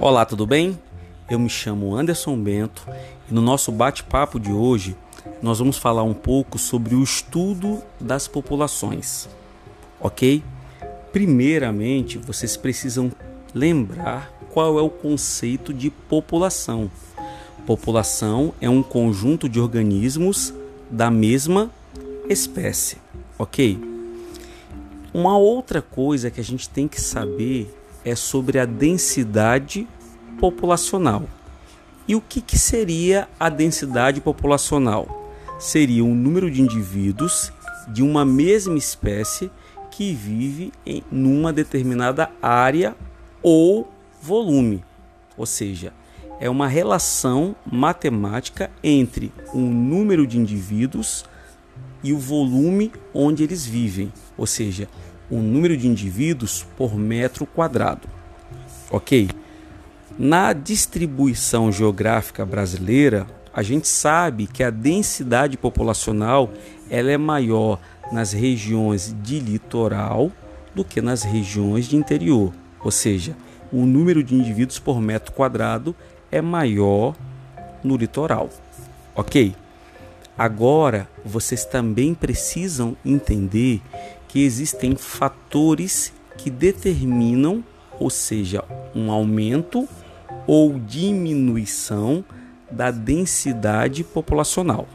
Olá, tudo bem? Eu me chamo Anderson Bento e no nosso bate-papo de hoje nós vamos falar um pouco sobre o estudo das populações, ok? Primeiramente, vocês precisam lembrar qual é o conceito de população. População é um conjunto de organismos da mesma espécie, ok? Uma outra coisa que a gente tem que saber é sobre a densidade populacional. E o que, que seria a densidade populacional? Seria o número de indivíduos de uma mesma espécie que vive em numa determinada área ou volume. Ou seja, é uma relação matemática entre o número de indivíduos e o volume onde eles vivem, ou seja, o número de indivíduos por metro quadrado. Ok? Na distribuição geográfica brasileira, a gente sabe que a densidade populacional ela é maior nas regiões de litoral do que nas regiões de interior, ou seja, o número de indivíduos por metro quadrado é maior no litoral. Ok? Agora, vocês também precisam entender que existem fatores que determinam, ou seja, um aumento ou diminuição da densidade populacional.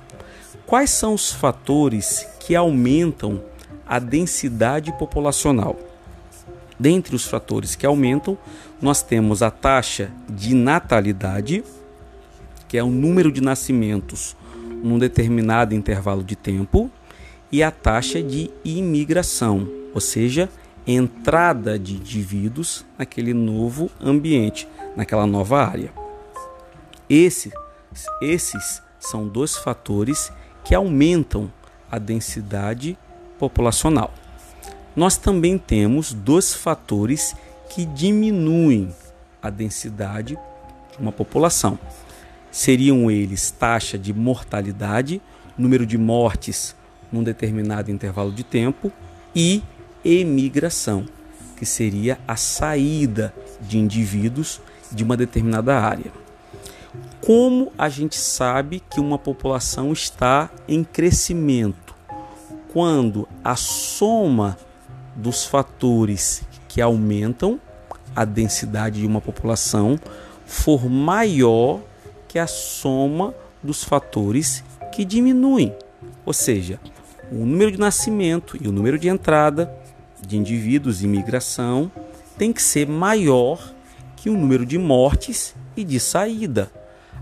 Quais são os fatores que aumentam a densidade populacional? Dentre os fatores que aumentam, nós temos a taxa de natalidade, que é o número de nascimentos num determinado intervalo de tempo, e a taxa de imigração, ou seja, entrada de indivíduos naquele novo ambiente, naquela nova área. Esse, esses são dois fatores que aumentam a densidade populacional. Nós também temos dois fatores que diminuem a densidade de uma população. Seriam eles taxa de mortalidade, número de mortes num determinado intervalo de tempo, e emigração, que seria a saída de indivíduos de uma determinada área. Como a gente sabe que uma população está em crescimento? Quando a soma dos fatores que aumentam a densidade de uma população for maior que a soma dos fatores que diminuem. Ou seja, o número de nascimento e o número de entrada de indivíduos e imigração tem que ser maior que o número de mortes e de saída.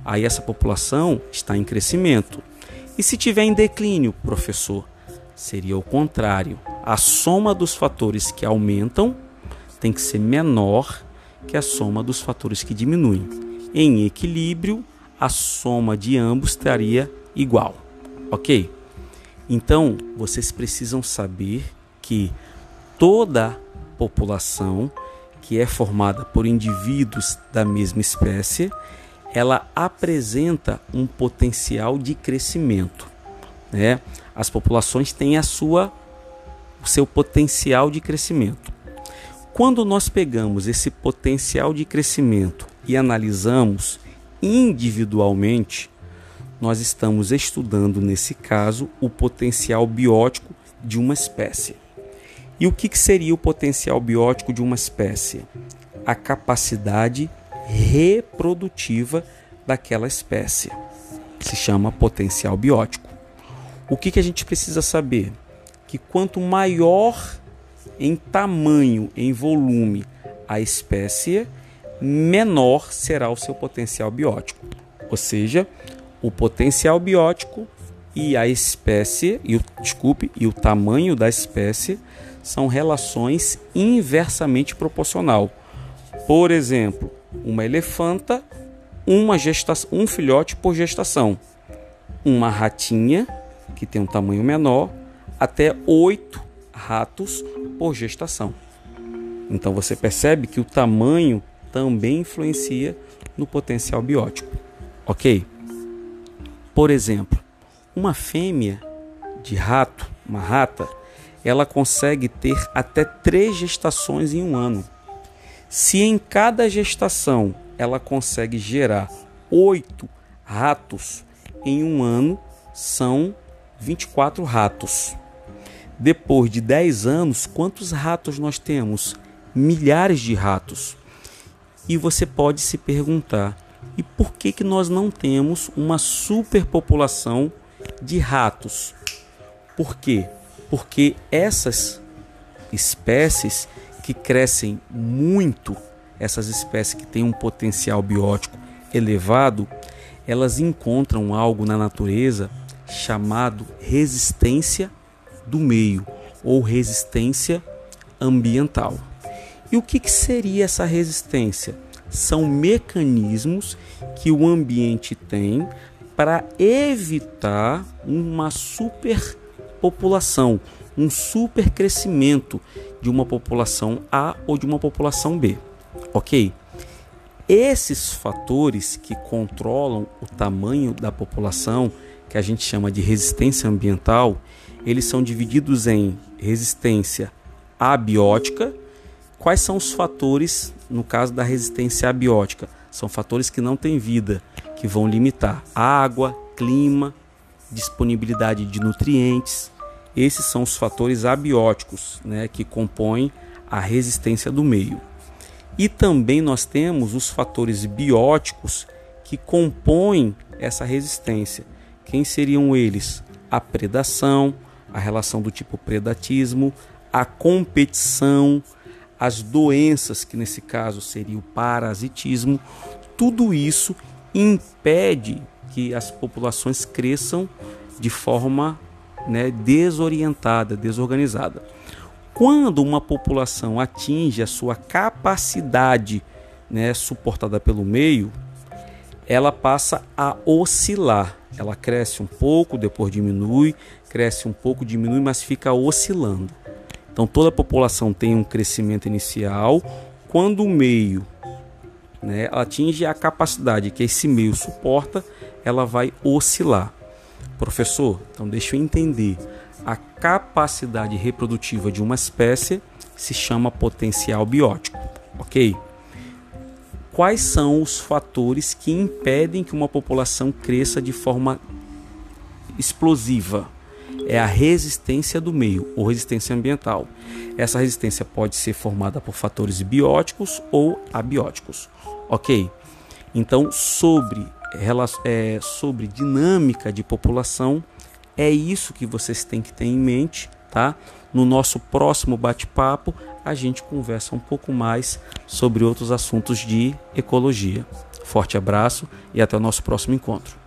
Aí essa população está em crescimento. E se tiver em declínio, professor, seria o contrário. A soma dos fatores que aumentam tem que ser menor que a soma dos fatores que diminuem. Em equilíbrio, a soma de ambos estaria igual. Ok? Então, vocês precisam saber que toda população que é formada por indivíduos da mesma espécie, ela apresenta um potencial de crescimento. Né? As populações têm a sua, o seu potencial de crescimento. Quando nós pegamos esse potencial de crescimento e analisamos individualmente, nós estamos estudando, nesse caso, o potencial biótico de uma espécie. E o que seria o potencial biótico de uma espécie? A capacidade reprodutiva daquela espécie. Se chama potencial biótico. O que, que a gente precisa saber? Que quanto maior em tamanho, em volume, a espécie, menor será o seu potencial biótico. Ou seja, o potencial biótico e a espécie, e o, desculpe, e o tamanho da espécie são relações inversamente proporcional. Por exemplo, uma elefanta, uma gestação, um filhote por gestação. Uma ratinha, que tem um tamanho menor, até oito ratos por gestação. Então você percebe que o tamanho também influencia no potencial biótico. Ok? Por exemplo, uma fêmea de rato, uma rata, ela consegue ter até três gestações em um ano. Se em cada gestação ela consegue gerar oito ratos em um ano, são 24 ratos. Depois de 10 anos, quantos ratos nós temos? Milhares de ratos. E você pode se perguntar: e por que, que nós não temos uma superpopulação de ratos? Por quê? Porque essas espécies que crescem muito, essas espécies que têm um potencial biótico elevado, elas encontram algo na natureza chamado resistência do meio ou resistência ambiental. E o que, que seria essa resistência? São mecanismos que o ambiente tem para evitar uma superpopulação, um supercrescimento de uma população A ou de uma população B. Ok? Esses fatores que controlam o tamanho da população, que a gente chama de resistência ambiental, eles são divididos em resistência abiótica. Quais são os fatores no caso da resistência abiótica? São fatores que não têm vida, que vão limitar água, clima, disponibilidade de nutrientes. Esses são os fatores abióticos né, que compõem a resistência do meio. E também nós temos os fatores bióticos que compõem essa resistência. Quem seriam eles? A predação, a relação do tipo predatismo, a competição, as doenças, que nesse caso seria o parasitismo, tudo isso impede que as populações cresçam de forma né, desorientada, desorganizada. Quando uma população atinge a sua capacidade né, suportada pelo meio, ela passa a oscilar. Ela cresce um pouco, depois diminui, cresce um pouco, diminui, mas fica oscilando. Então toda a população tem um crescimento inicial. Quando o meio né, atinge a capacidade que esse meio suporta, ela vai oscilar. Professor, então deixa eu entender. A capacidade reprodutiva de uma espécie se chama potencial biótico, ok? Quais são os fatores que impedem que uma população cresça de forma explosiva? É a resistência do meio ou resistência ambiental. Essa resistência pode ser formada por fatores bióticos ou abióticos, ok? Então, sobre é, sobre dinâmica de população. É isso que vocês têm que ter em mente, tá? No nosso próximo bate-papo, a gente conversa um pouco mais sobre outros assuntos de ecologia. Forte abraço e até o nosso próximo encontro.